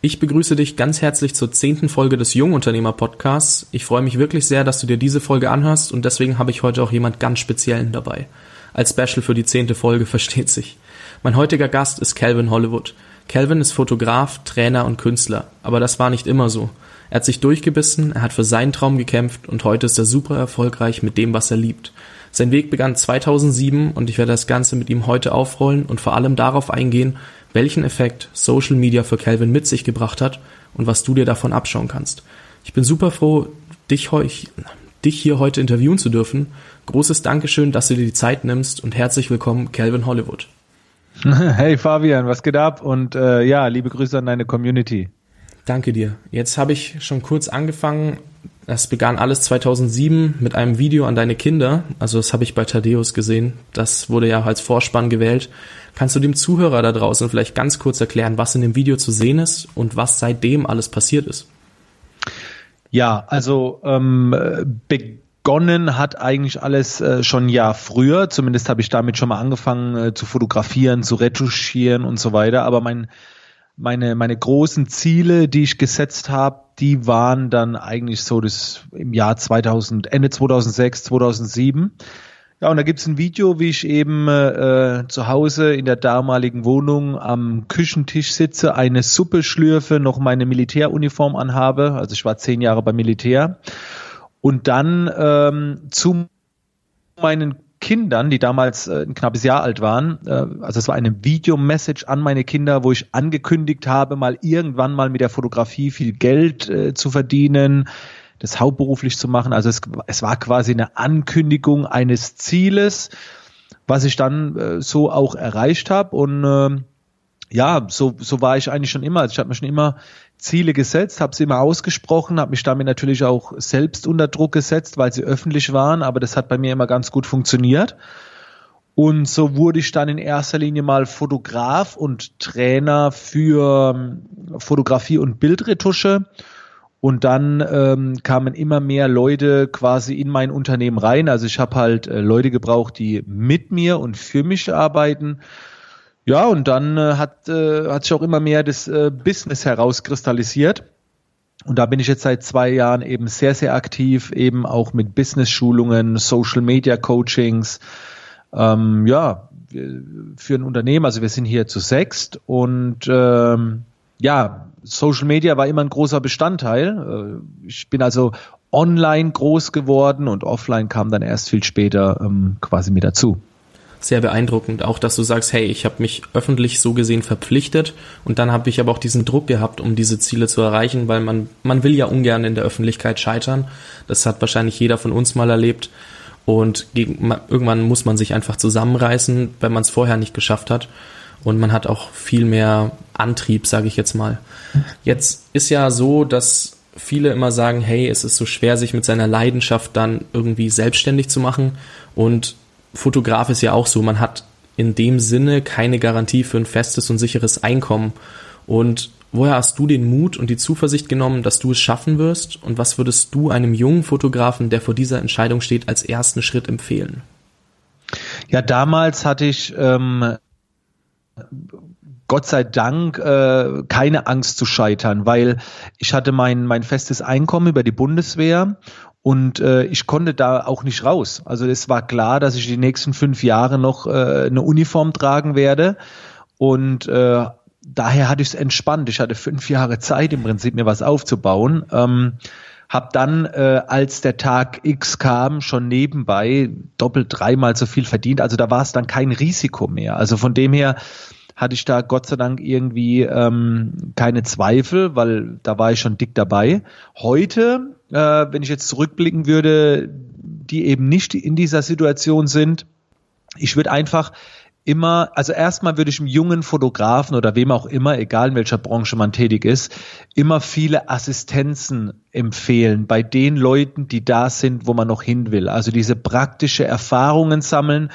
Ich begrüße dich ganz herzlich zur zehnten Folge des Jungunternehmer Podcasts. Ich freue mich wirklich sehr, dass du dir diese Folge anhörst und deswegen habe ich heute auch jemand ganz Speziellen dabei. Als Special für die zehnte Folge versteht sich. Mein heutiger Gast ist Calvin Hollywood. Calvin ist Fotograf, Trainer und Künstler, aber das war nicht immer so. Er hat sich durchgebissen, er hat für seinen Traum gekämpft und heute ist er super erfolgreich mit dem, was er liebt. Sein Weg begann 2007 und ich werde das Ganze mit ihm heute aufrollen und vor allem darauf eingehen, welchen Effekt Social Media für Calvin mit sich gebracht hat und was du dir davon abschauen kannst. Ich bin super froh, dich, dich hier heute interviewen zu dürfen. Großes Dankeschön, dass du dir die Zeit nimmst und herzlich willkommen, Calvin Hollywood. Hey Fabian, was geht ab? Und äh, ja, liebe Grüße an deine Community. Danke dir. Jetzt habe ich schon kurz angefangen. Das begann alles 2007 mit einem Video an deine Kinder. Also das habe ich bei Thaddeus gesehen. Das wurde ja als Vorspann gewählt. Kannst du dem Zuhörer da draußen vielleicht ganz kurz erklären, was in dem Video zu sehen ist und was seitdem alles passiert ist? Ja, also ähm, begonnen hat eigentlich alles äh, schon ein Jahr früher. Zumindest habe ich damit schon mal angefangen äh, zu fotografieren, zu retuschieren und so weiter. Aber mein meine meine großen Ziele, die ich gesetzt habe, die waren dann eigentlich so das im Jahr 2000 Ende 2006, 2007 ja, und da gibt's ein Video, wie ich eben äh, zu Hause in der damaligen Wohnung am Küchentisch sitze, eine Suppe schlürfe, noch meine Militäruniform anhabe. Also ich war zehn Jahre beim Militär. Und dann ähm, zu meinen Kindern, die damals äh, ein knappes Jahr alt waren, äh, also es war eine Videomessage an meine Kinder, wo ich angekündigt habe, mal irgendwann mal mit der Fotografie viel Geld äh, zu verdienen, das hauptberuflich zu machen. Also es, es war quasi eine Ankündigung eines Zieles, was ich dann äh, so auch erreicht habe. Und äh, ja, so, so war ich eigentlich schon immer. Also ich habe mir schon immer Ziele gesetzt, habe sie immer ausgesprochen, habe mich damit natürlich auch selbst unter Druck gesetzt, weil sie öffentlich waren, aber das hat bei mir immer ganz gut funktioniert. Und so wurde ich dann in erster Linie mal Fotograf und Trainer für ähm, Fotografie und Bildretusche und dann ähm, kamen immer mehr Leute quasi in mein Unternehmen rein. Also ich habe halt äh, Leute gebraucht, die mit mir und für mich arbeiten. Ja, und dann äh, hat, äh, hat sich auch immer mehr das äh, Business herauskristallisiert. Und da bin ich jetzt seit zwei Jahren eben sehr, sehr aktiv, eben auch mit Business-Schulungen, Social-Media-Coachings. Ähm, ja, für ein Unternehmen. Also wir sind hier zu sechst und ähm, ja, Social Media war immer ein großer Bestandteil. Äh, ich bin also online groß geworden und offline kam dann erst viel später ähm, quasi mit dazu. Sehr beeindruckend, auch dass du sagst, hey, ich habe mich öffentlich so gesehen verpflichtet und dann habe ich aber auch diesen Druck gehabt, um diese Ziele zu erreichen, weil man man will ja ungern in der Öffentlichkeit scheitern. Das hat wahrscheinlich jeder von uns mal erlebt und gegen, irgendwann muss man sich einfach zusammenreißen, wenn man es vorher nicht geschafft hat und man hat auch viel mehr Antrieb, sage ich jetzt mal. Jetzt ist ja so, dass viele immer sagen, hey, es ist so schwer, sich mit seiner Leidenschaft dann irgendwie selbstständig zu machen und Fotograf ist ja auch so, man hat in dem Sinne keine Garantie für ein festes und sicheres Einkommen. Und woher hast du den Mut und die Zuversicht genommen, dass du es schaffen wirst? Und was würdest du einem jungen Fotografen, der vor dieser Entscheidung steht, als ersten Schritt empfehlen? Ja, damals hatte ich ähm, Gott sei Dank äh, keine Angst zu scheitern, weil ich hatte mein, mein festes Einkommen über die Bundeswehr und äh, ich konnte da auch nicht raus. Also es war klar, dass ich die nächsten fünf Jahre noch äh, eine Uniform tragen werde und äh, daher hatte ich es entspannt. Ich hatte fünf Jahre Zeit im Prinzip mir was aufzubauen. Ähm, hab dann, äh, als der Tag X kam, schon nebenbei doppelt dreimal so viel verdient. Also da war es dann kein Risiko mehr. Also von dem her hatte ich da Gott sei Dank irgendwie ähm, keine Zweifel, weil da war ich schon dick dabei. Heute, äh, wenn ich jetzt zurückblicken würde, die eben nicht in dieser Situation sind, ich würde einfach immer, also erstmal würde ich einem jungen Fotografen oder wem auch immer, egal in welcher Branche man tätig ist, immer viele Assistenzen empfehlen bei den Leuten, die da sind, wo man noch hin will. Also diese praktische Erfahrungen sammeln.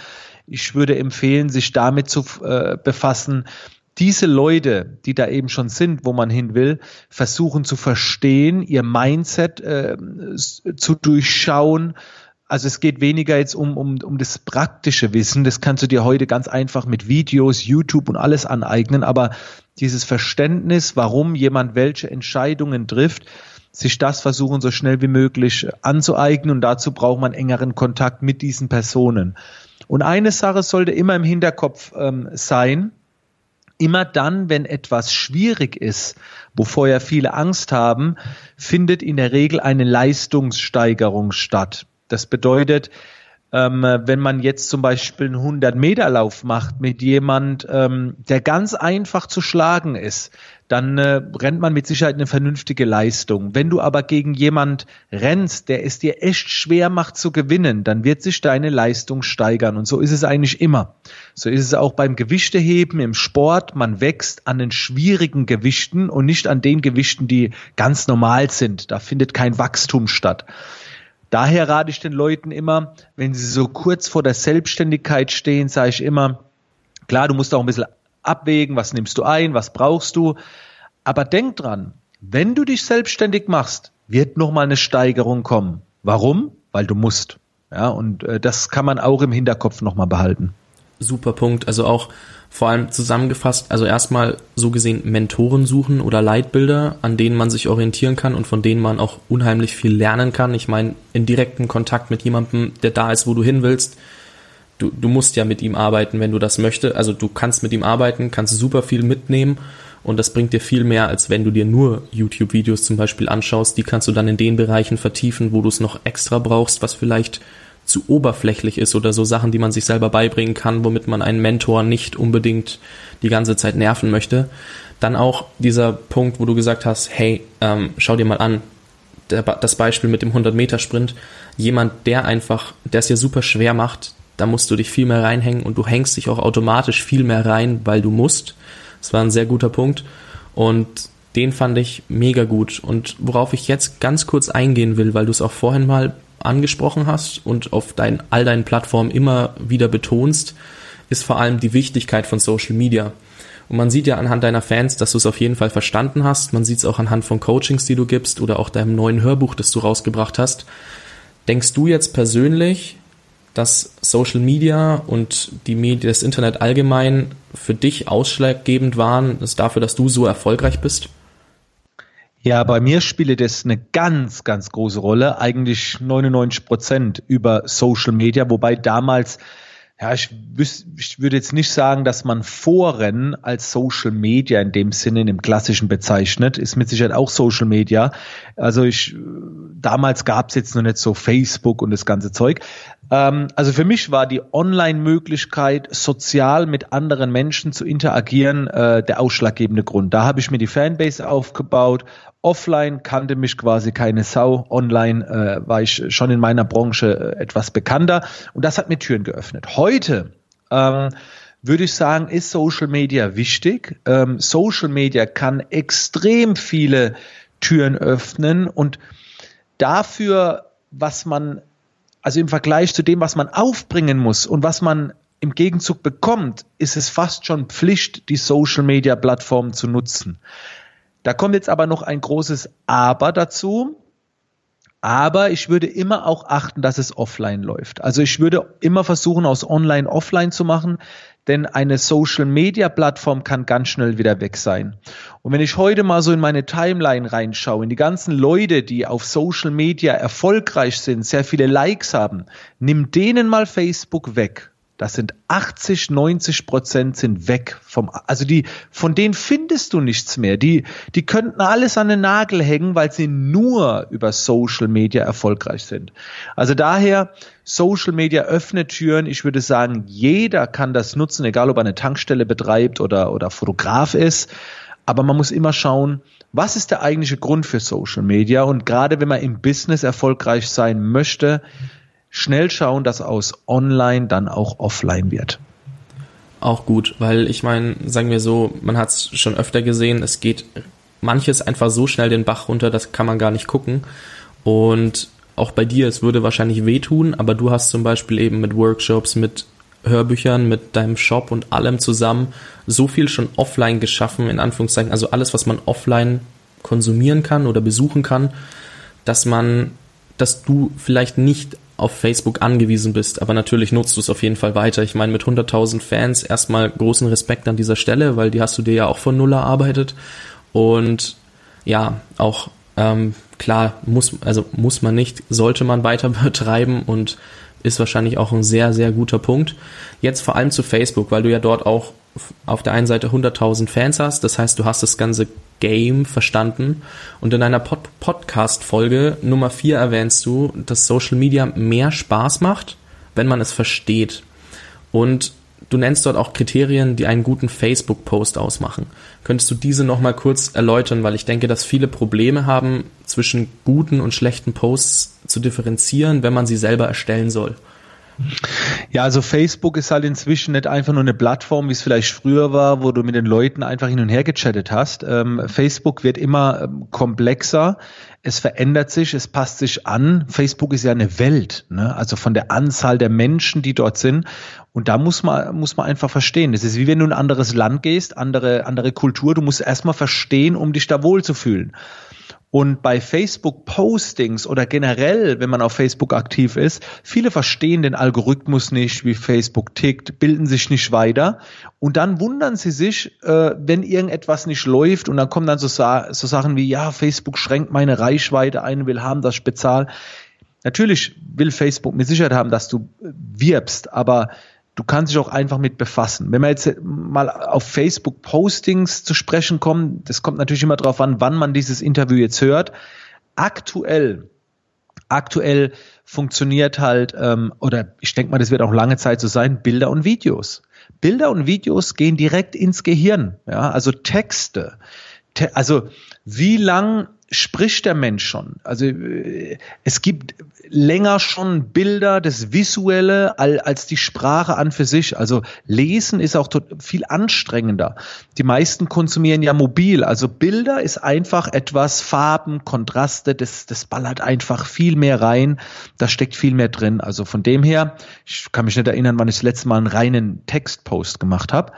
Ich würde empfehlen, sich damit zu äh, befassen, diese Leute, die da eben schon sind, wo man hin will, versuchen zu verstehen, ihr Mindset äh, zu durchschauen, Also es geht weniger jetzt um, um, um das praktische Wissen. Das kannst du dir heute ganz einfach mit Videos, YouTube und alles aneignen. Aber dieses Verständnis, warum jemand welche Entscheidungen trifft, sich das versuchen, so schnell wie möglich anzueignen. Und dazu braucht man engeren Kontakt mit diesen Personen. Und eine Sache sollte immer im Hinterkopf ähm, sein, immer dann, wenn etwas schwierig ist, wovor ja viele Angst haben, findet in der Regel eine Leistungssteigerung statt. Das bedeutet, ähm, wenn man jetzt zum Beispiel einen 100-Meter-Lauf macht mit jemand, ähm, der ganz einfach zu schlagen ist, dann äh, rennt man mit Sicherheit eine vernünftige Leistung. Wenn du aber gegen jemand rennst, der es dir echt schwer macht zu gewinnen, dann wird sich deine Leistung steigern. Und so ist es eigentlich immer. So ist es auch beim Gewichteheben im Sport. Man wächst an den schwierigen Gewichten und nicht an den Gewichten, die ganz normal sind. Da findet kein Wachstum statt. Daher rate ich den Leuten immer, wenn sie so kurz vor der Selbstständigkeit stehen, sage ich immer, klar, du musst auch ein bisschen abwägen, was nimmst du ein, was brauchst du. Aber denk dran, wenn du dich selbstständig machst, wird nochmal eine Steigerung kommen. Warum? Weil du musst. Ja, und äh, das kann man auch im Hinterkopf nochmal behalten. Super Punkt. Also auch vor allem zusammengefasst, also erstmal so gesehen Mentoren suchen oder Leitbilder, an denen man sich orientieren kann und von denen man auch unheimlich viel lernen kann. Ich meine, in direkten Kontakt mit jemandem, der da ist, wo du hin willst. Du, du musst ja mit ihm arbeiten, wenn du das möchtest. Also du kannst mit ihm arbeiten, kannst super viel mitnehmen und das bringt dir viel mehr, als wenn du dir nur YouTube-Videos zum Beispiel anschaust. Die kannst du dann in den Bereichen vertiefen, wo du es noch extra brauchst, was vielleicht zu oberflächlich ist oder so Sachen, die man sich selber beibringen kann, womit man einen Mentor nicht unbedingt die ganze Zeit nerven möchte. Dann auch dieser Punkt, wo du gesagt hast, hey, ähm, schau dir mal an, das Beispiel mit dem 100-Meter-Sprint, jemand, der einfach, der es ja super schwer macht, da musst du dich viel mehr reinhängen und du hängst dich auch automatisch viel mehr rein, weil du musst. Das war ein sehr guter Punkt und den fand ich mega gut. Und worauf ich jetzt ganz kurz eingehen will, weil du es auch vorhin mal angesprochen hast und auf dein, all deinen Plattformen immer wieder betonst, ist vor allem die Wichtigkeit von Social Media. Und man sieht ja anhand deiner Fans, dass du es auf jeden Fall verstanden hast. Man sieht es auch anhand von Coachings, die du gibst oder auch deinem neuen Hörbuch, das du rausgebracht hast. Denkst du jetzt persönlich, dass Social Media und die Medien, das Internet allgemein für dich ausschlaggebend waren, ist dafür, dass du so erfolgreich bist? Ja, bei mir spielt das eine ganz, ganz große Rolle. Eigentlich 99 Prozent über Social Media, wobei damals ja, ich, ich würde jetzt nicht sagen, dass man Foren als Social Media in dem Sinne, in dem klassischen bezeichnet, ist mit Sicherheit auch Social Media. Also ich, damals gab es jetzt noch nicht so Facebook und das ganze Zeug. Ähm, also für mich war die Online-Möglichkeit, sozial mit anderen Menschen zu interagieren, äh, der ausschlaggebende Grund. Da habe ich mir die Fanbase aufgebaut Offline kannte mich quasi keine Sau. Online äh, war ich schon in meiner Branche äh, etwas bekannter und das hat mir Türen geöffnet. Heute ähm, würde ich sagen, ist Social Media wichtig. Ähm, Social Media kann extrem viele Türen öffnen und dafür, was man, also im Vergleich zu dem, was man aufbringen muss und was man im Gegenzug bekommt, ist es fast schon Pflicht, die Social Media Plattformen zu nutzen. Da kommt jetzt aber noch ein großes Aber dazu. Aber ich würde immer auch achten, dass es offline läuft. Also ich würde immer versuchen, aus online offline zu machen, denn eine Social Media Plattform kann ganz schnell wieder weg sein. Und wenn ich heute mal so in meine Timeline reinschaue, in die ganzen Leute, die auf Social Media erfolgreich sind, sehr viele Likes haben, nimm denen mal Facebook weg das sind 80, 90 Prozent sind weg vom, also die, von denen findest du nichts mehr. Die, die könnten alles an den Nagel hängen, weil sie nur über Social Media erfolgreich sind. Also daher, Social Media öffnet Türen. Ich würde sagen, jeder kann das nutzen, egal ob er eine Tankstelle betreibt oder, oder Fotograf ist. Aber man muss immer schauen, was ist der eigentliche Grund für Social Media? Und gerade wenn man im Business erfolgreich sein möchte, schnell schauen, dass aus online dann auch offline wird. Auch gut, weil ich meine, sagen wir so, man hat es schon öfter gesehen, es geht manches einfach so schnell den Bach runter, das kann man gar nicht gucken. Und auch bei dir, es würde wahrscheinlich wehtun, aber du hast zum Beispiel eben mit Workshops, mit Hörbüchern, mit deinem Shop und allem zusammen so viel schon offline geschaffen, in Anführungszeichen, also alles, was man offline konsumieren kann oder besuchen kann, dass man, dass du vielleicht nicht auf Facebook angewiesen bist, aber natürlich nutzt du es auf jeden Fall weiter. Ich meine, mit 100.000 Fans erstmal großen Respekt an dieser Stelle, weil die hast du dir ja auch von Null erarbeitet. Und ja, auch ähm, klar muss, also muss man nicht, sollte man weiter betreiben und ist wahrscheinlich auch ein sehr, sehr guter Punkt. Jetzt vor allem zu Facebook, weil du ja dort auch auf der einen Seite 100.000 Fans hast, das heißt, du hast das ganze Game verstanden und in einer Pod Podcast-Folge Nummer 4 erwähnst du, dass Social Media mehr Spaß macht, wenn man es versteht. Und du nennst dort auch Kriterien, die einen guten Facebook-Post ausmachen. Könntest du diese nochmal kurz erläutern, weil ich denke, dass viele Probleme haben, zwischen guten und schlechten Posts zu differenzieren, wenn man sie selber erstellen soll. Ja, also Facebook ist halt inzwischen nicht einfach nur eine Plattform, wie es vielleicht früher war, wo du mit den Leuten einfach hin und her gechattet hast. Ähm, Facebook wird immer ähm, komplexer, es verändert sich, es passt sich an. Facebook ist ja eine Welt, ne? also von der Anzahl der Menschen, die dort sind. Und da muss man, muss man einfach verstehen. Das ist wie wenn du in ein anderes Land gehst, andere, andere Kultur. Du musst erstmal verstehen, um dich da wohlzufühlen. Und bei Facebook-Postings oder generell, wenn man auf Facebook aktiv ist, viele verstehen den Algorithmus nicht, wie Facebook tickt, bilden sich nicht weiter. Und dann wundern sie sich, äh, wenn irgendetwas nicht läuft. Und dann kommen dann so, so Sachen wie, ja, Facebook schränkt meine Reichweite ein, will haben, dass ich bezahle. Natürlich will Facebook mit Sicherheit haben, dass du wirbst, aber du kannst dich auch einfach mit befassen. Wenn wir jetzt mal auf Facebook Postings zu sprechen kommen, das kommt natürlich immer darauf an, wann man dieses Interview jetzt hört. Aktuell, aktuell funktioniert halt, ähm, oder ich denke mal, das wird auch lange Zeit so sein, Bilder und Videos. Bilder und Videos gehen direkt ins Gehirn, ja, also Texte. Te also wie lang spricht der Mensch schon. Also äh, es gibt länger schon Bilder, das Visuelle als die Sprache an für sich. Also Lesen ist auch viel anstrengender. Die meisten konsumieren ja mobil. Also Bilder ist einfach etwas, Farben, Kontraste, das, das ballert einfach viel mehr rein. Da steckt viel mehr drin. Also von dem her, ich kann mich nicht erinnern, wann ich das letzte Mal einen reinen Textpost gemacht habe.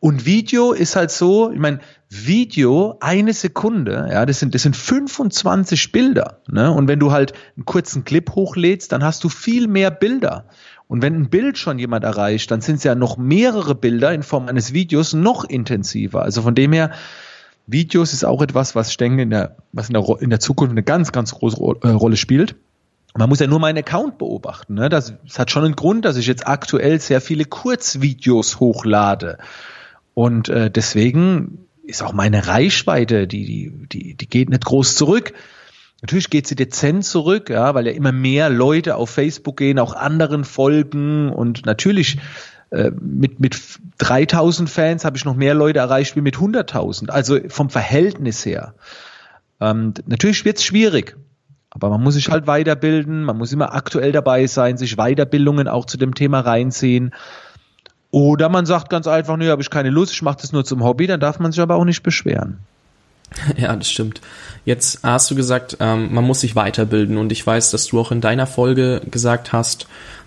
Und Video ist halt so, ich meine, Video eine Sekunde, ja, das sind das sind 25 Bilder, ne? Und wenn du halt einen kurzen Clip hochlädst, dann hast du viel mehr Bilder. Und wenn ein Bild schon jemand erreicht, dann sind es ja noch mehrere Bilder in Form eines Videos noch intensiver. Also von dem her Videos ist auch etwas, was ich denke, in der, was in der, in der Zukunft eine ganz, ganz große äh, Rolle spielt. Man muss ja nur meinen Account beobachten. Ne? Das, das hat schon einen Grund, dass ich jetzt aktuell sehr viele Kurzvideos hochlade. Und äh, deswegen ist auch meine Reichweite, die, die, die, die geht nicht groß zurück. Natürlich geht sie dezent zurück, ja, weil ja immer mehr Leute auf Facebook gehen, auch anderen folgen und natürlich äh, mit, mit 3000 Fans habe ich noch mehr Leute erreicht wie mit 100.000. Also vom Verhältnis her. Ähm, natürlich wird es schwierig, aber man muss sich halt weiterbilden, man muss immer aktuell dabei sein, sich Weiterbildungen auch zu dem Thema reinziehen. Oder man sagt ganz einfach, nö, habe ich keine Lust, ich mache das nur zum Hobby, dann darf man sich aber auch nicht beschweren. Ja, das stimmt. Jetzt hast du gesagt, ähm, man muss sich weiterbilden und ich weiß, dass du auch in deiner Folge gesagt hast,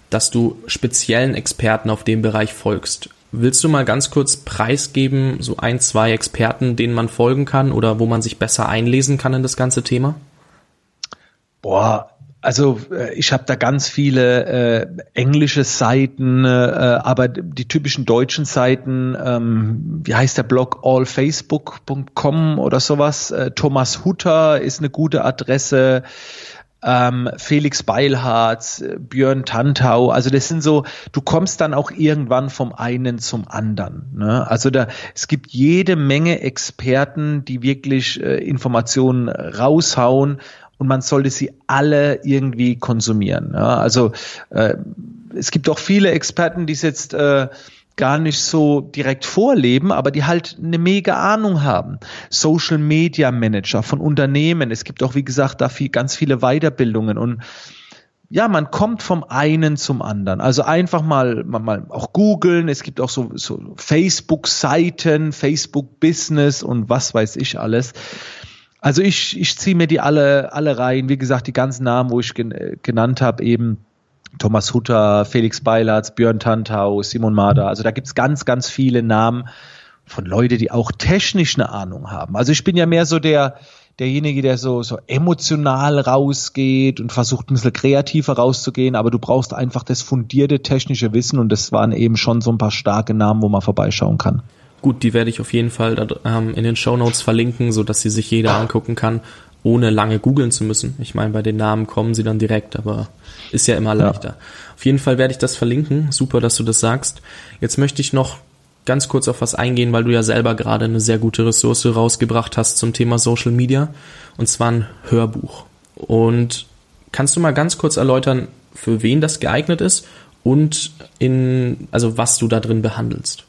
dass du speziellen Experten auf dem Bereich folgst. Willst du mal ganz kurz preisgeben, so ein, zwei Experten, denen man folgen kann oder wo man sich besser einlesen kann in das ganze Thema? Boah, also äh, ich habe da ganz viele äh, englische Seiten, äh, aber die typischen deutschen Seiten, ähm, wie heißt der Blog allfacebook.com oder sowas. Äh, Thomas Hutter ist eine gute Adresse. Ähm, Felix Beilharz, äh, Björn Tantau, also das sind so, du kommst dann auch irgendwann vom einen zum anderen. Ne? Also da, es gibt jede Menge Experten, die wirklich äh, Informationen raushauen und man sollte sie alle irgendwie konsumieren. Ja, also äh, es gibt auch viele Experten, die es jetzt äh, gar nicht so direkt vorleben, aber die halt eine mega Ahnung haben. Social Media Manager von Unternehmen. Es gibt auch, wie gesagt, da viel, ganz viele Weiterbildungen und ja, man kommt vom einen zum anderen. Also einfach mal, mal, mal auch googeln. Es gibt auch so, so Facebook-Seiten, Facebook-Business und was weiß ich alles. Also ich, ich ziehe mir die alle, alle rein. Wie gesagt, die ganzen Namen, wo ich gen genannt habe, eben Thomas Hutter, Felix Beilatz, Björn Tantau, Simon Mader. Also da gibt's ganz, ganz viele Namen von Leute, die auch technisch eine Ahnung haben. Also ich bin ja mehr so der, derjenige, der so, so emotional rausgeht und versucht ein bisschen kreativer rauszugehen, aber du brauchst einfach das fundierte technische Wissen und das waren eben schon so ein paar starke Namen, wo man vorbeischauen kann. Gut, die werde ich auf jeden Fall da, ähm, in den Show Notes verlinken, so dass sie sich jeder angucken kann, ohne lange googeln zu müssen. Ich meine, bei den Namen kommen sie dann direkt, aber ist ja immer leichter. Ja. Auf jeden Fall werde ich das verlinken. Super, dass du das sagst. Jetzt möchte ich noch ganz kurz auf was eingehen, weil du ja selber gerade eine sehr gute Ressource rausgebracht hast zum Thema Social Media, und zwar ein Hörbuch. Und kannst du mal ganz kurz erläutern, für wen das geeignet ist und in, also was du da drin behandelst?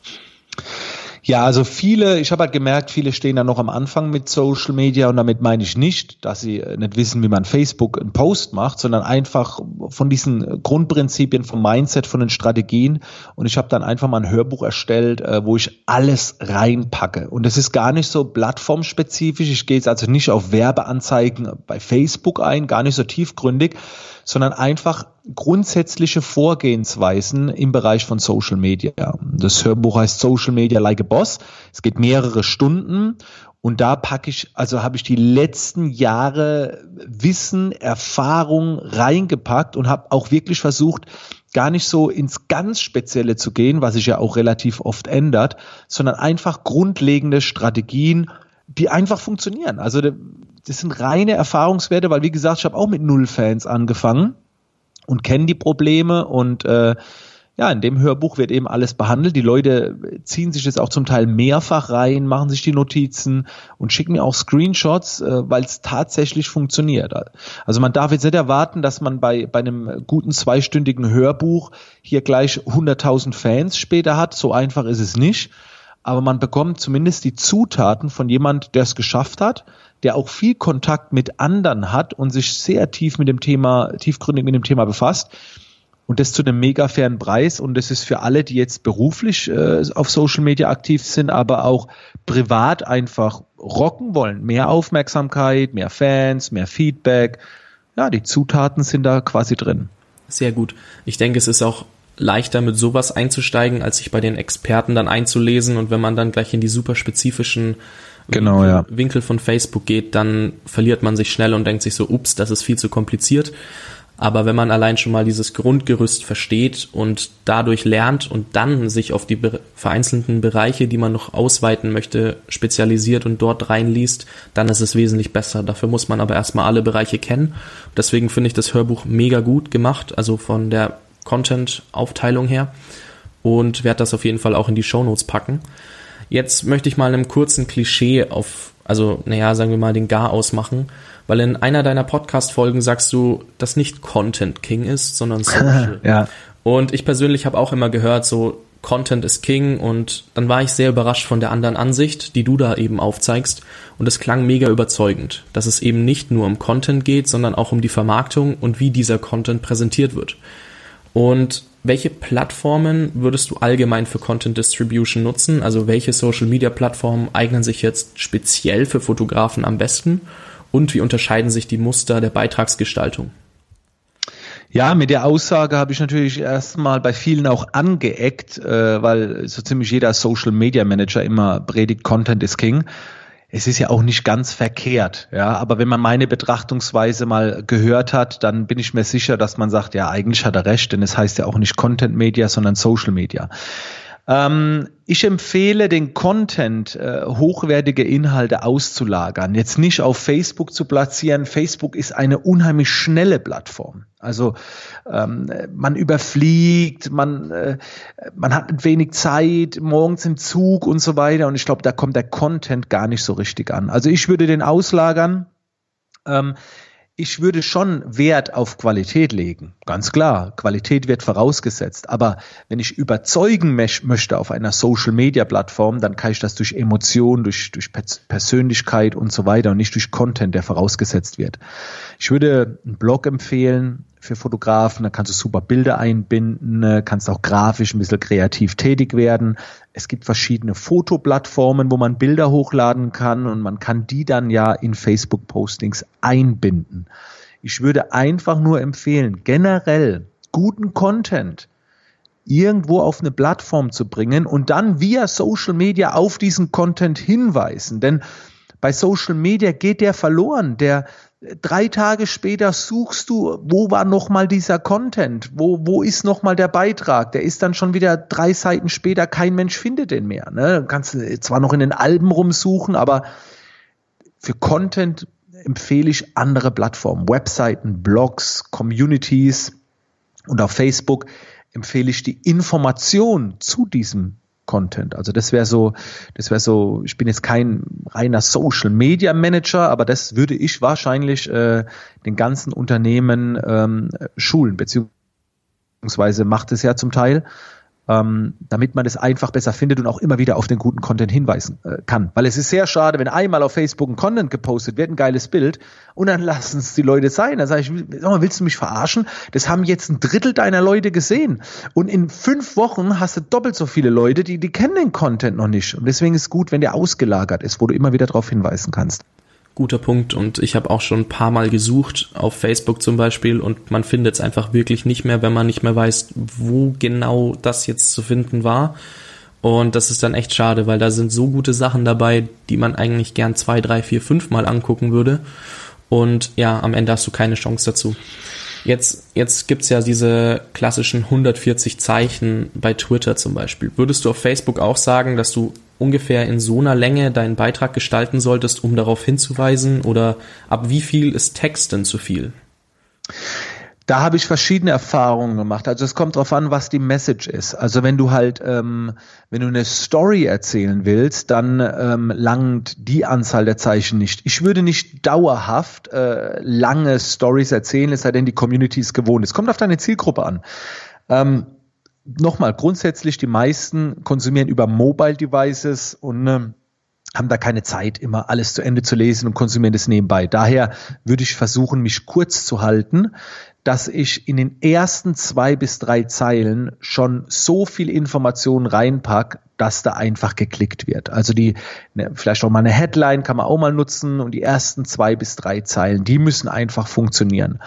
Ja, also viele, ich habe halt gemerkt, viele stehen da noch am Anfang mit Social Media und damit meine ich nicht, dass sie äh, nicht wissen, wie man Facebook einen Post macht, sondern einfach von diesen Grundprinzipien, vom Mindset, von den Strategien. Und ich habe dann einfach mal ein Hörbuch erstellt, äh, wo ich alles reinpacke. Und es ist gar nicht so plattformspezifisch. Ich gehe jetzt also nicht auf Werbeanzeigen bei Facebook ein, gar nicht so tiefgründig, sondern einfach grundsätzliche Vorgehensweisen im Bereich von Social Media. Das Hörbuch heißt Social Media Like a Boss. Es geht mehrere Stunden und da packe ich, also habe ich die letzten Jahre Wissen, Erfahrung reingepackt und habe auch wirklich versucht, gar nicht so ins ganz Spezielle zu gehen, was sich ja auch relativ oft ändert, sondern einfach grundlegende Strategien, die einfach funktionieren. Also das sind reine Erfahrungswerte, weil wie gesagt, ich habe auch mit null Fans angefangen und kenne die Probleme und äh, ja, in dem Hörbuch wird eben alles behandelt. Die Leute ziehen sich das auch zum Teil mehrfach rein, machen sich die Notizen und schicken mir auch Screenshots, äh, weil es tatsächlich funktioniert. Also man darf jetzt nicht erwarten, dass man bei, bei einem guten zweistündigen Hörbuch hier gleich 100.000 Fans später hat. So einfach ist es nicht. Aber man bekommt zumindest die Zutaten von jemand, der es geschafft hat, der auch viel Kontakt mit anderen hat und sich sehr tief mit dem Thema, tiefgründig mit dem Thema befasst. Und das zu einem mega fairen Preis. Und das ist für alle, die jetzt beruflich äh, auf Social Media aktiv sind, aber auch privat einfach rocken wollen. Mehr Aufmerksamkeit, mehr Fans, mehr Feedback. Ja, die Zutaten sind da quasi drin. Sehr gut. Ich denke, es ist auch leichter mit sowas einzusteigen, als sich bei den Experten dann einzulesen. Und wenn man dann gleich in die super spezifischen genau, Winkel, ja. Winkel von Facebook geht, dann verliert man sich schnell und denkt sich so, ups, das ist viel zu kompliziert. Aber wenn man allein schon mal dieses Grundgerüst versteht und dadurch lernt und dann sich auf die vereinzelten Bereiche, die man noch ausweiten möchte, spezialisiert und dort reinliest, dann ist es wesentlich besser. Dafür muss man aber erstmal alle Bereiche kennen. Deswegen finde ich das Hörbuch mega gut gemacht, also von der Content-Aufteilung her und werde das auf jeden Fall auch in die Shownotes packen. Jetzt möchte ich mal einem kurzen Klischee auf, also naja, sagen wir mal, den Gar ausmachen, weil in einer deiner Podcast-Folgen sagst du, dass nicht Content King ist, sondern Social. ja. Und ich persönlich habe auch immer gehört, so Content ist King und dann war ich sehr überrascht von der anderen Ansicht, die du da eben aufzeigst und es klang mega überzeugend, dass es eben nicht nur um Content geht, sondern auch um die Vermarktung und wie dieser Content präsentiert wird. Und welche Plattformen würdest du allgemein für Content Distribution nutzen? Also welche Social Media Plattformen eignen sich jetzt speziell für Fotografen am besten? Und wie unterscheiden sich die Muster der Beitragsgestaltung? Ja, mit der Aussage habe ich natürlich erstmal bei vielen auch angeeckt, äh, weil so ziemlich jeder Social Media Manager immer predigt, Content is King es ist ja auch nicht ganz verkehrt, ja, aber wenn man meine Betrachtungsweise mal gehört hat, dann bin ich mir sicher, dass man sagt, ja, eigentlich hat er recht, denn es heißt ja auch nicht Content Media, sondern Social Media. Ähm, ich empfehle den Content, äh, hochwertige Inhalte auszulagern, jetzt nicht auf Facebook zu platzieren. Facebook ist eine unheimlich schnelle Plattform. Also ähm, man überfliegt, man, äh, man hat wenig Zeit, morgens im Zug und so weiter. Und ich glaube, da kommt der Content gar nicht so richtig an. Also ich würde den auslagern. Ähm, ich würde schon Wert auf Qualität legen. Ganz klar, Qualität wird vorausgesetzt. Aber wenn ich überzeugen möchte auf einer Social-Media-Plattform, dann kann ich das durch Emotion, durch, durch Persönlichkeit und so weiter und nicht durch Content, der vorausgesetzt wird. Ich würde einen Blog empfehlen, für Fotografen. Da kannst du super Bilder einbinden, kannst auch grafisch ein bisschen kreativ tätig werden. Es gibt verschiedene Fotoplattformen, wo man Bilder hochladen kann und man kann die dann ja in Facebook-Postings einbinden. Ich würde einfach nur empfehlen, generell guten Content irgendwo auf eine Plattform zu bringen und dann via Social Media auf diesen Content hinweisen. Denn Bei Social Media geht der verloren. Der drei Tage später suchst du, wo war nochmal dieser Content? Wo, wo ist nochmal der Beitrag? Der ist dann schon wieder drei Seiten später, kein Mensch findet den mehr. Ne? Du kannst zwar noch in den Alben rumsuchen, aber für Content empfehle ich andere Plattformen, Webseiten, Blogs, Communities und auf Facebook empfehle ich die Information zu diesem Content. Also das wäre so, das wäre so, ich bin jetzt kein reiner Social Media Manager, aber das würde ich wahrscheinlich äh, den ganzen Unternehmen ähm, schulen, beziehungsweise macht es ja zum Teil ähm, damit man es einfach besser findet und auch immer wieder auf den guten Content hinweisen äh, kann. Weil es ist sehr schade, wenn einmal auf Facebook ein Content gepostet wird, ein geiles Bild, und dann lassen es die Leute sein. Dann sage ich, sag mal, willst du mich verarschen? Das haben jetzt ein Drittel deiner Leute gesehen. Und in fünf Wochen hast du doppelt so viele Leute, die, die kennen den Content noch nicht. Und deswegen ist es gut, wenn der ausgelagert ist, wo du immer wieder darauf hinweisen kannst guter Punkt und ich habe auch schon ein paar Mal gesucht auf Facebook zum Beispiel und man findet es einfach wirklich nicht mehr, wenn man nicht mehr weiß, wo genau das jetzt zu finden war. Und das ist dann echt schade, weil da sind so gute Sachen dabei, die man eigentlich gern zwei, drei, vier, fünf Mal angucken würde. Und ja, am Ende hast du keine Chance dazu. Jetzt, jetzt gibt's ja diese klassischen 140 Zeichen bei Twitter zum Beispiel. Würdest du auf Facebook auch sagen, dass du ungefähr in so einer Länge deinen Beitrag gestalten solltest, um darauf hinzuweisen? Oder ab wie viel ist Text denn zu viel? Da habe ich verschiedene Erfahrungen gemacht. Also es kommt darauf an, was die Message ist. Also wenn du halt, ähm, wenn du eine Story erzählen willst, dann ähm, langt die Anzahl der Zeichen nicht. Ich würde nicht dauerhaft äh, lange Stories erzählen, es sei denn, die Community ist gewohnt. Es kommt auf deine Zielgruppe an. Ähm, nochmal, grundsätzlich, die meisten konsumieren über Mobile Devices und äh, haben da keine Zeit, immer alles zu Ende zu lesen und konsumieren das nebenbei. Daher würde ich versuchen, mich kurz zu halten, dass ich in den ersten zwei bis drei Zeilen schon so viel Informationen reinpack, dass da einfach geklickt wird. Also die, ne, vielleicht auch mal eine Headline kann man auch mal nutzen und die ersten zwei bis drei Zeilen, die müssen einfach funktionieren.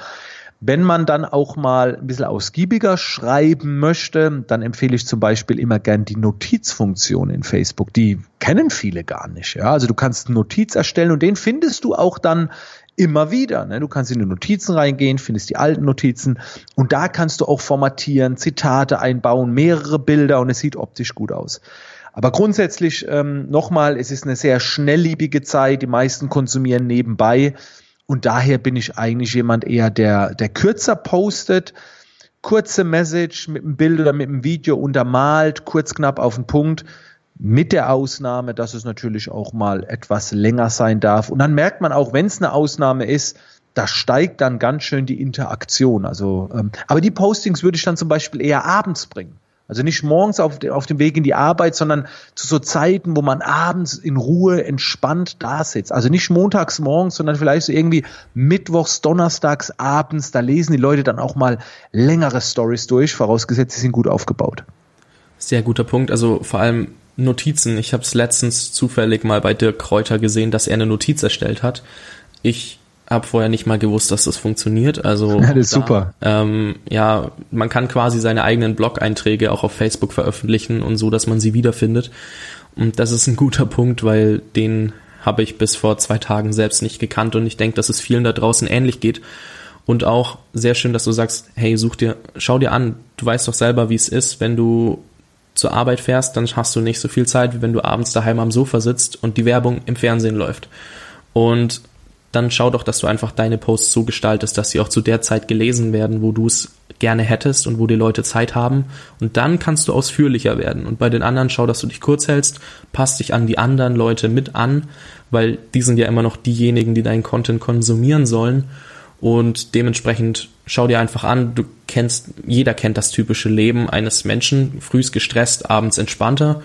Wenn man dann auch mal ein bisschen ausgiebiger schreiben möchte, dann empfehle ich zum Beispiel immer gern die Notizfunktion in Facebook. Die kennen viele gar nicht. Ja? Also du kannst Notiz erstellen und den findest du auch dann immer wieder. Ne? Du kannst in die Notizen reingehen, findest die alten Notizen und da kannst du auch formatieren, Zitate einbauen, mehrere Bilder und es sieht optisch gut aus. Aber grundsätzlich ähm, nochmal, es ist eine sehr schnelllebige Zeit. Die meisten konsumieren nebenbei. Und daher bin ich eigentlich jemand eher, der, der kürzer postet, kurze Message mit einem Bild oder mit einem Video untermalt, kurz knapp auf den Punkt, mit der Ausnahme, dass es natürlich auch mal etwas länger sein darf. Und dann merkt man auch, wenn es eine Ausnahme ist, da steigt dann ganz schön die Interaktion. Also, ähm, aber die Postings würde ich dann zum Beispiel eher abends bringen. Also nicht morgens auf, auf dem Weg in die Arbeit, sondern zu so Zeiten, wo man abends in Ruhe entspannt da sitzt. Also nicht montags morgens, sondern vielleicht so irgendwie mittwochs, donnerstags abends. Da lesen die Leute dann auch mal längere Stories durch, vorausgesetzt, sie sind gut aufgebaut. Sehr guter Punkt. Also vor allem Notizen. Ich habe es letztens zufällig mal bei Dirk Kräuter gesehen, dass er eine Notiz erstellt hat. Ich habe vorher nicht mal gewusst, dass das funktioniert. Also ja, das ist da, super. Ähm, ja, man kann quasi seine eigenen Blog-Einträge auch auf Facebook veröffentlichen und so, dass man sie wiederfindet. Und das ist ein guter Punkt, weil den habe ich bis vor zwei Tagen selbst nicht gekannt und ich denke, dass es vielen da draußen ähnlich geht. Und auch sehr schön, dass du sagst, hey, such dir, schau dir an, du weißt doch selber, wie es ist, wenn du zur Arbeit fährst, dann hast du nicht so viel Zeit, wie wenn du abends daheim am Sofa sitzt und die Werbung im Fernsehen läuft. Und dann schau doch, dass du einfach deine Posts so gestaltest, dass sie auch zu der Zeit gelesen werden, wo du es gerne hättest und wo die Leute Zeit haben. Und dann kannst du ausführlicher werden. Und bei den anderen schau, dass du dich kurz hältst, passt dich an die anderen Leute mit an, weil die sind ja immer noch diejenigen, die deinen Content konsumieren sollen. Und dementsprechend schau dir einfach an, du kennst, jeder kennt das typische Leben eines Menschen, frühs gestresst, abends entspannter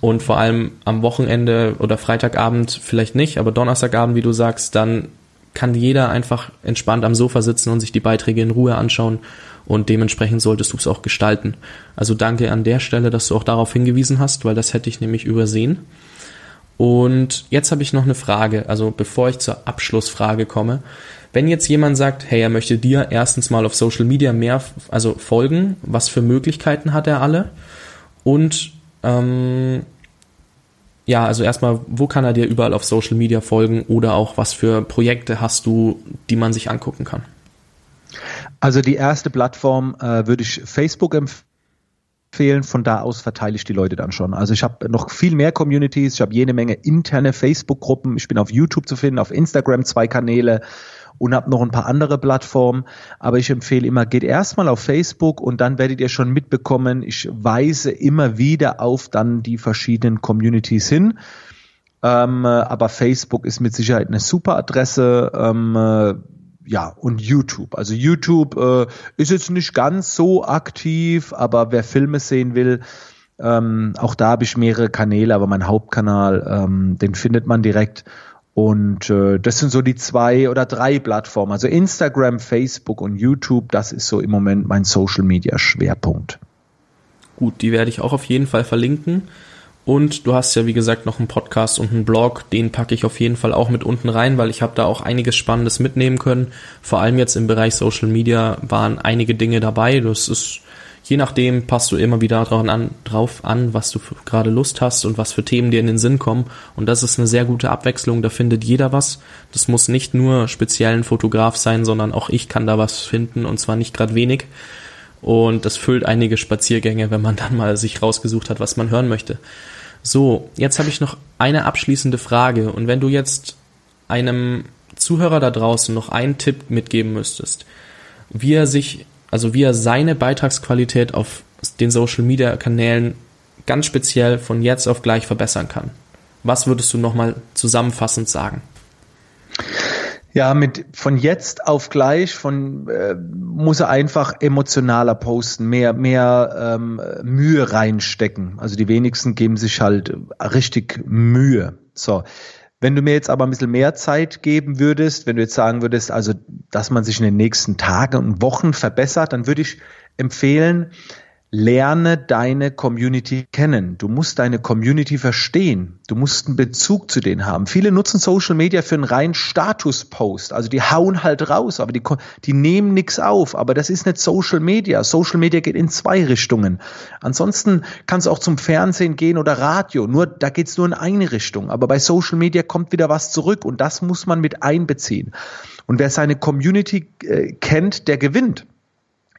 und vor allem am Wochenende oder Freitagabend vielleicht nicht, aber Donnerstagabend, wie du sagst, dann kann jeder einfach entspannt am Sofa sitzen und sich die Beiträge in Ruhe anschauen und dementsprechend solltest du es auch gestalten. Also danke an der Stelle, dass du auch darauf hingewiesen hast, weil das hätte ich nämlich übersehen. Und jetzt habe ich noch eine Frage, also bevor ich zur Abschlussfrage komme. Wenn jetzt jemand sagt, hey, er möchte dir erstens mal auf Social Media mehr, also folgen, was für Möglichkeiten hat er alle? Und ähm, ja, also erstmal, wo kann er dir überall auf Social Media folgen oder auch was für Projekte hast du, die man sich angucken kann? Also die erste Plattform äh, würde ich Facebook empfehlen. Von da aus verteile ich die Leute dann schon. Also ich habe noch viel mehr Communities. Ich habe jede Menge interne Facebook-Gruppen. Ich bin auf YouTube zu finden, auf Instagram zwei Kanäle und habe noch ein paar andere Plattformen. Aber ich empfehle immer, geht erstmal auf Facebook und dann werdet ihr schon mitbekommen, ich weise immer wieder auf dann die verschiedenen Communities hin. Ähm, aber Facebook ist mit Sicherheit eine super Adresse. Ähm, äh, ja, und YouTube. Also YouTube äh, ist jetzt nicht ganz so aktiv, aber wer Filme sehen will, ähm, auch da habe ich mehrere Kanäle, aber mein Hauptkanal, ähm, den findet man direkt. Und äh, das sind so die zwei oder drei Plattformen. Also Instagram, Facebook und YouTube, das ist so im Moment mein Social Media Schwerpunkt. Gut, die werde ich auch auf jeden Fall verlinken. Und du hast ja, wie gesagt, noch einen Podcast und einen Blog. Den packe ich auf jeden Fall auch mit unten rein, weil ich habe da auch einiges Spannendes mitnehmen können. Vor allem jetzt im Bereich Social Media waren einige Dinge dabei. Das ist, je nachdem, passt du immer wieder drauf an, drauf an was du gerade Lust hast und was für Themen dir in den Sinn kommen. Und das ist eine sehr gute Abwechslung. Da findet jeder was. Das muss nicht nur speziell ein Fotograf sein, sondern auch ich kann da was finden und zwar nicht gerade wenig. Und das füllt einige Spaziergänge, wenn man dann mal sich rausgesucht hat, was man hören möchte. So, jetzt habe ich noch eine abschließende Frage. Und wenn du jetzt einem Zuhörer da draußen noch einen Tipp mitgeben müsstest, wie er sich, also wie er seine Beitragsqualität auf den Social Media Kanälen ganz speziell von jetzt auf gleich verbessern kann. Was würdest du nochmal zusammenfassend sagen? Ja, mit von jetzt auf gleich von äh, muss er einfach emotionaler posten, mehr mehr ähm, Mühe reinstecken. Also die wenigsten geben sich halt richtig Mühe. So. Wenn du mir jetzt aber ein bisschen mehr Zeit geben würdest, wenn du jetzt sagen würdest, also dass man sich in den nächsten Tagen und Wochen verbessert, dann würde ich empfehlen, Lerne deine Community kennen. Du musst deine Community verstehen. Du musst einen Bezug zu denen haben. Viele nutzen Social Media für einen reinen Status-Post. Also die hauen halt raus, aber die, die nehmen nichts auf. Aber das ist nicht Social Media. Social Media geht in zwei Richtungen. Ansonsten kannst du auch zum Fernsehen gehen oder Radio. Nur, da geht's nur in eine Richtung. Aber bei Social Media kommt wieder was zurück und das muss man mit einbeziehen. Und wer seine Community äh, kennt, der gewinnt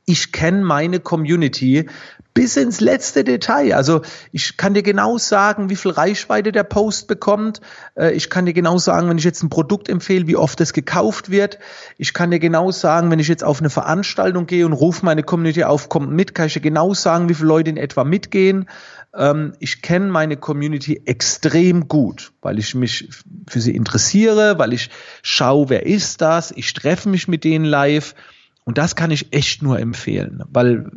ich kenne meine Community bis ins letzte Detail. Also ich kann dir genau sagen, wie viel Reichweite der Post bekommt. Äh, ich kann dir genau sagen, wenn ich jetzt ein Produkt empfehle, wie oft es gekauft wird. Ich kann dir genau sagen, wenn ich jetzt auf eine Veranstaltung gehe und rufe meine Community auf, kommt mit, kann ich dir genau sagen, wie viele Leute in etwa mitgehen. Ähm, ich kenne meine Community extrem gut, weil ich mich für sie interessiere, weil ich schaue, wer ist das. Ich treffe mich mit denen live. Und das kann ich echt nur empfehlen, weil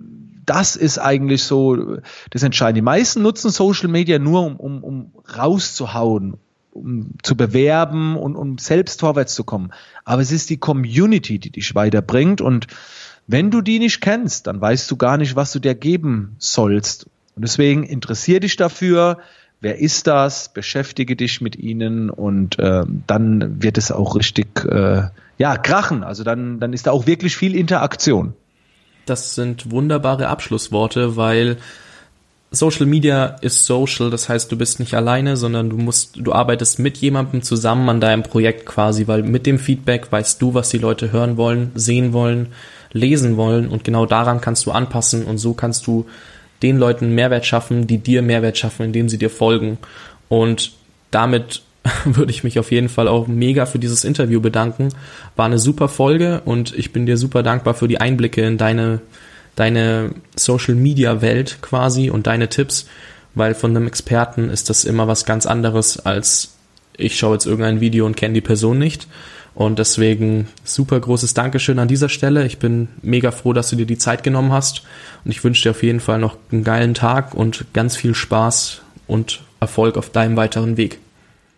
das ist eigentlich so das Entscheidende. Die meisten nutzen Social Media nur, um, um, um rauszuhauen, um zu bewerben und um selbst vorwärts zu kommen. Aber es ist die Community, die dich weiterbringt. Und wenn du die nicht kennst, dann weißt du gar nicht, was du dir geben sollst. Und deswegen interessier dich dafür. Wer ist das? Beschäftige dich mit ihnen und äh, dann wird es auch richtig äh, ja, krachen. Also dann, dann ist da auch wirklich viel Interaktion. Das sind wunderbare Abschlussworte, weil Social Media ist social, das heißt, du bist nicht alleine, sondern du musst, du arbeitest mit jemandem zusammen an deinem Projekt quasi, weil mit dem Feedback weißt du, was die Leute hören wollen, sehen wollen, lesen wollen und genau daran kannst du anpassen und so kannst du den Leuten Mehrwert schaffen, die dir Mehrwert schaffen, indem sie dir folgen und damit würde ich mich auf jeden Fall auch mega für dieses Interview bedanken. War eine super Folge und ich bin dir super dankbar für die Einblicke in deine, deine Social Media Welt quasi und deine Tipps, weil von einem Experten ist das immer was ganz anderes als ich schaue jetzt irgendein Video und kenne die Person nicht. Und deswegen super großes Dankeschön an dieser Stelle. Ich bin mega froh, dass du dir die Zeit genommen hast. Und ich wünsche dir auf jeden Fall noch einen geilen Tag und ganz viel Spaß und Erfolg auf deinem weiteren Weg.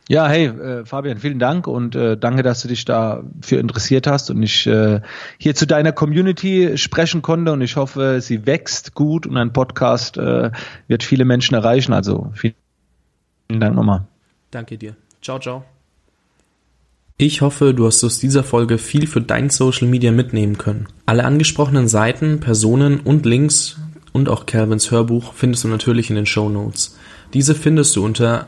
Ja, hey, äh, Fabian, vielen Dank und äh, danke, dass du dich dafür interessiert hast und ich äh, hier zu deiner Community sprechen konnte und ich hoffe, sie wächst gut und ein Podcast äh, wird viele Menschen erreichen. Also vielen Dank nochmal. Danke dir. Ciao, ciao. Ich hoffe, du hast aus dieser Folge viel für dein Social Media mitnehmen können. Alle angesprochenen Seiten, Personen und Links und auch Calvins Hörbuch findest du natürlich in den Show Notes. Diese findest du unter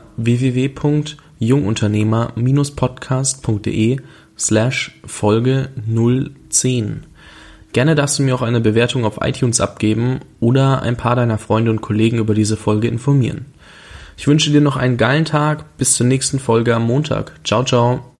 www.jungunternehmer-podcast.de slash Folge 010. Gerne darfst du mir auch eine Bewertung auf iTunes abgeben oder ein paar deiner Freunde und Kollegen über diese Folge informieren. Ich wünsche dir noch einen geilen Tag. Bis zur nächsten Folge am Montag. Ciao, ciao.